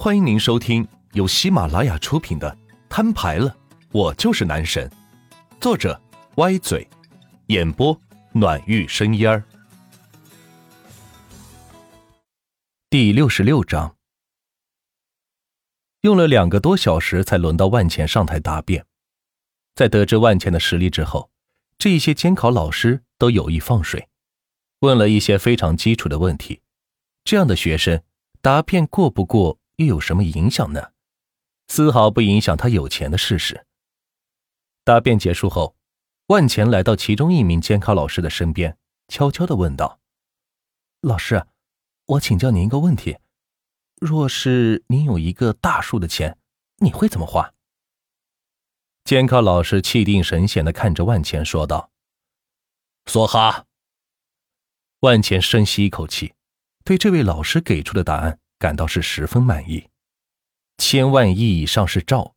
欢迎您收听由喜马拉雅出品的《摊牌了，我就是男神》，作者歪嘴，演播暖玉生烟儿。第六十六章，用了两个多小时才轮到万钱上台答辩。在得知万钱的实力之后，这一些监考老师都有意放水，问了一些非常基础的问题。这样的学生答辩过不过？又有什么影响呢？丝毫不影响他有钱的事实。答辩结束后，万钱来到其中一名监考老师的身边，悄悄的问道：“老师，我请教您一个问题：若是您有一个大数的钱，你会怎么花？”监考老师气定神闲的看着万钱说道：“梭哈。”万钱深吸一口气，对这位老师给出的答案。感到是十分满意，千万亿以上是兆，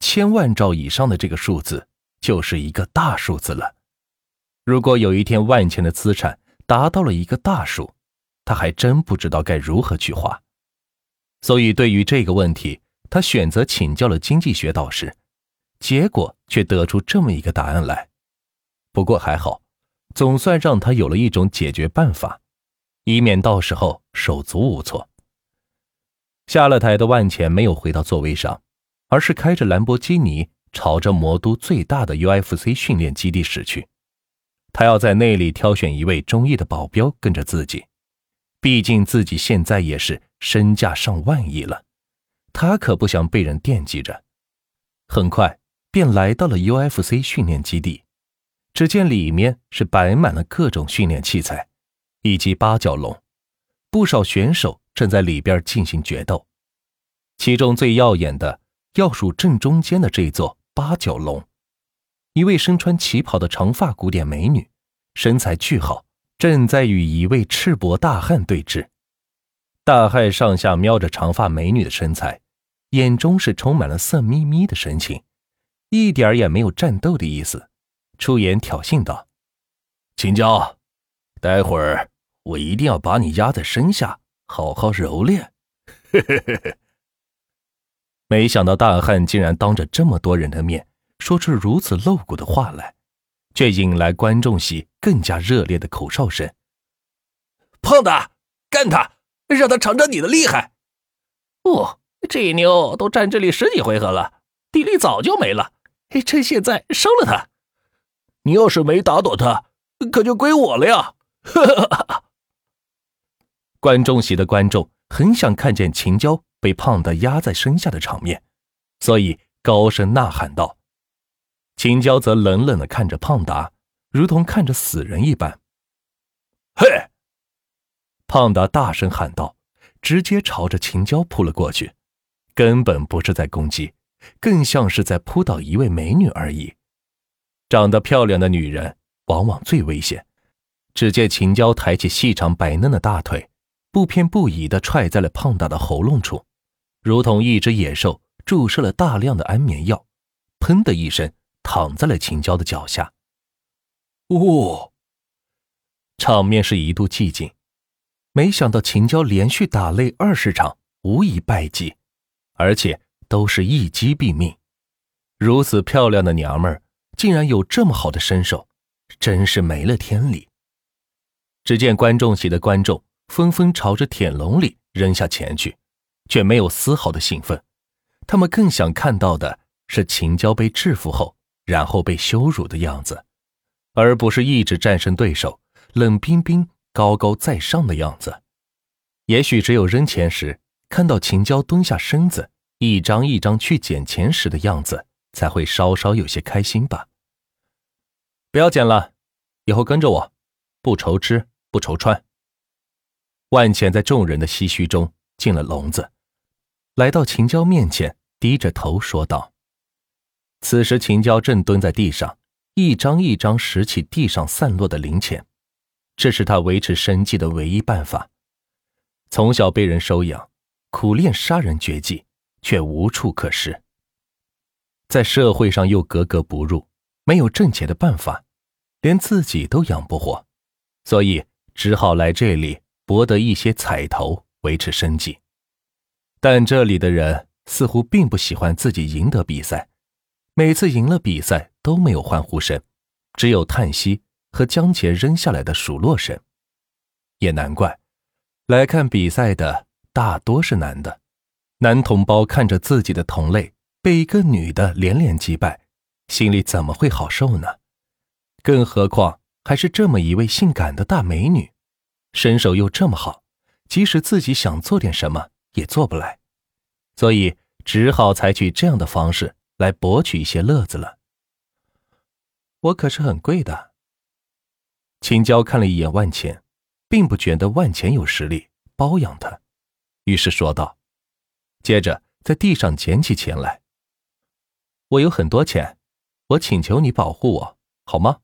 千万兆以上的这个数字就是一个大数字了。如果有一天万钱的资产达到了一个大数，他还真不知道该如何去花。所以对于这个问题，他选择请教了经济学导师，结果却得出这么一个答案来。不过还好，总算让他有了一种解决办法，以免到时候手足无措。下了台的万钱没有回到座位上，而是开着兰博基尼朝着魔都最大的 UFC 训练基地驶去。他要在那里挑选一位中意的保镖跟着自己，毕竟自己现在也是身价上万亿了，他可不想被人惦记着。很快便来到了 UFC 训练基地，只见里面是摆满了各种训练器材，以及八角笼，不少选手。正在里边进行决斗，其中最耀眼的要数正中间的这座八角笼。一位身穿旗袍的长发古典美女，身材巨好，正在与一位赤膊大汉对峙。大汉上下瞄着长发美女的身材，眼中是充满了色眯眯的神情，一点也没有战斗的意思，出言挑衅道：“秦娇，待会儿我一定要把你压在身下。”好好揉练，嘿嘿嘿嘿。没想到大汉竟然当着这么多人的面说出如此露骨的话来，却引来观众席更加热烈的口哨声。胖子，干他，让他尝尝你的厉害！哦，这妞都站这里十几回合了，体力早就没了，趁现在收了他。你要是没打倒他，可就归我了呀！哈哈哈哈。观众席的观众很想看见秦娇被胖的压在身下的场面，所以高声呐喊道。秦娇则冷冷的看着胖达，如同看着死人一般。嘿！胖达大声喊道，直接朝着秦娇扑了过去，根本不是在攻击，更像是在扑倒一位美女而已。长得漂亮的女人往往最危险。只见秦娇抬起细长白嫩的大腿。不偏不倚地踹在了胖大的喉咙处，如同一只野兽注射了大量的安眠药，砰的一声躺在了秦娇的脚下。哦，场面是一度寂静。没想到秦娇连续打擂二十场，无一败绩，而且都是一击毙命。如此漂亮的娘们儿，竟然有这么好的身手，真是没了天理。只见观众席的观众。纷纷朝着铁笼里扔下钱去，却没有丝毫的兴奋。他们更想看到的是秦娇被制服后，然后被羞辱的样子，而不是一直战胜对手、冷冰冰、高高在上的样子。也许只有扔钱时看到秦娇蹲下身子，一张一张去捡钱时的样子，才会稍稍有些开心吧。不要捡了，以后跟着我，不愁吃不愁穿。万钱在众人的唏嘘中进了笼子，来到秦娇面前，低着头说道：“此时秦娇正蹲在地上，一张一张拾起地上散落的零钱，这是他维持生计的唯一办法。从小被人收养，苦练杀人绝技，却无处可施。在社会上又格格不入，没有挣钱的办法，连自己都养不活，所以只好来这里。”博得一些彩头，维持生计。但这里的人似乎并不喜欢自己赢得比赛，每次赢了比赛都没有欢呼声，只有叹息和将钱扔下来的数落声。也难怪，来看比赛的大多是男的，男同胞看着自己的同类被一个女的连连击败，心里怎么会好受呢？更何况还是这么一位性感的大美女，身手又这么好，即使自己想做点什么也做不来，所以只好采取这样的方式来博取一些乐子了。我可是很贵的。秦娇看了一眼万钱。并不觉得万钱有实力包养他，于是说道，接着在地上捡起钱来。我有很多钱，我请求你保护我，好吗？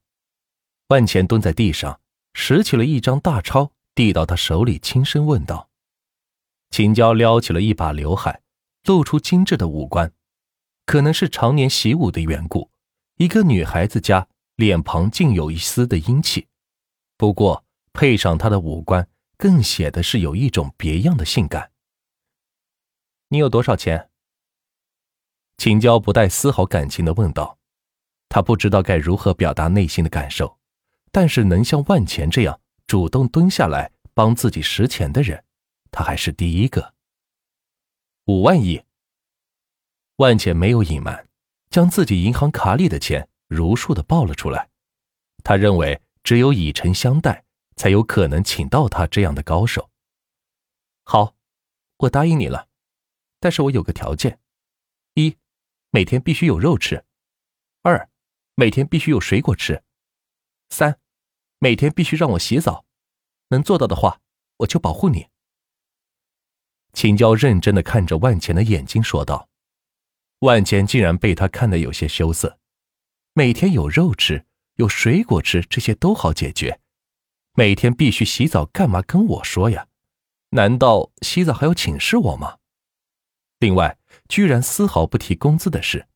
万钱蹲在地上，拾起了一张大钞，递到他手里，轻声问道。秦娇撩起了一把刘海，露出精致的五官，可能是常年习武的缘故，一个女孩子家脸庞竟有一丝的英气。不过。配上他的五官，更显得是有一种别样的性感。你有多少钱？秦娇不带丝毫感情的问道。他不知道该如何表达内心的感受，但是能像万钱这样主动蹲下来帮自己拾钱的人，他还是第一个。五万亿。万钱没有隐瞒，将自己银行卡里的钱如数的报了出来。他认为只有以诚相待。才有可能请到他这样的高手。好，我答应你了，但是我有个条件：一，每天必须有肉吃；二，每天必须有水果吃；三，每天必须让我洗澡。能做到的话，我就保护你。秦娇认真的看着万钱的眼睛说道。万钱竟然被他看得有些羞涩。每天有肉吃，有水果吃，这些都好解决。每天必须洗澡，干嘛跟我说呀？难道洗澡还要请示我吗？另外，居然丝毫不提工资的事，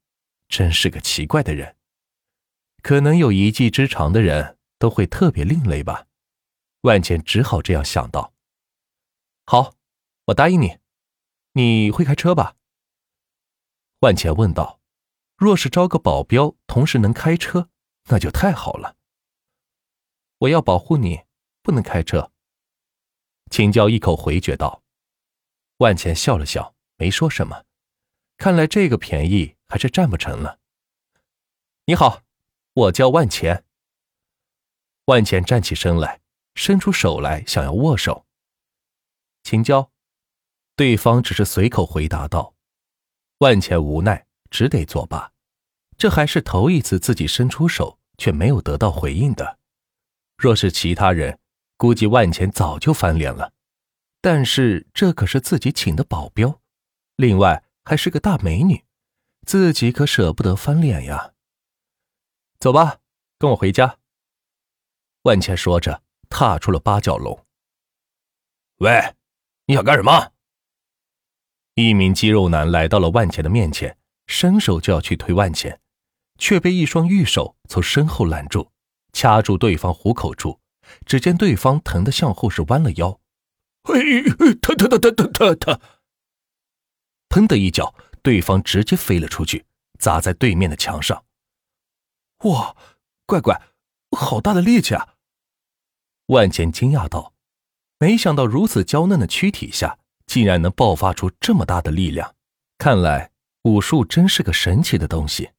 真是个奇怪的人。可能有一技之长的人都会特别另类吧。万茜只好这样想到。好，我答应你。你会开车吧？万茜问道。若是招个保镖，同时能开车，那就太好了。我要保护你。不能开车。秦娇一口回绝道。万钱笑了笑，没说什么。看来这个便宜还是占不成了。你好，我叫万钱。万钱站起身来，伸出手来，想要握手。秦娇，对方只是随口回答道。万钱无奈，只得作罢。这还是头一次自己伸出手却没有得到回应的。若是其他人，估计万钱早就翻脸了，但是这可是自己请的保镖，另外还是个大美女，自己可舍不得翻脸呀。走吧，跟我回家。万茜说着，踏出了八角笼。喂，你想干什么？一名肌肉男来到了万茜的面前，伸手就要去推万茜，却被一双玉手从身后拦住，掐住对方虎口处。只见对方疼得向后是弯了腰，哎，疼疼疼疼疼疼疼！砰的一脚，对方直接飞了出去，砸在对面的墙上。哇，乖乖，好大的力气啊！万茜惊讶道：“没想到如此娇嫩的躯体下，竟然能爆发出这么大的力量。看来武术真是个神奇的东西。”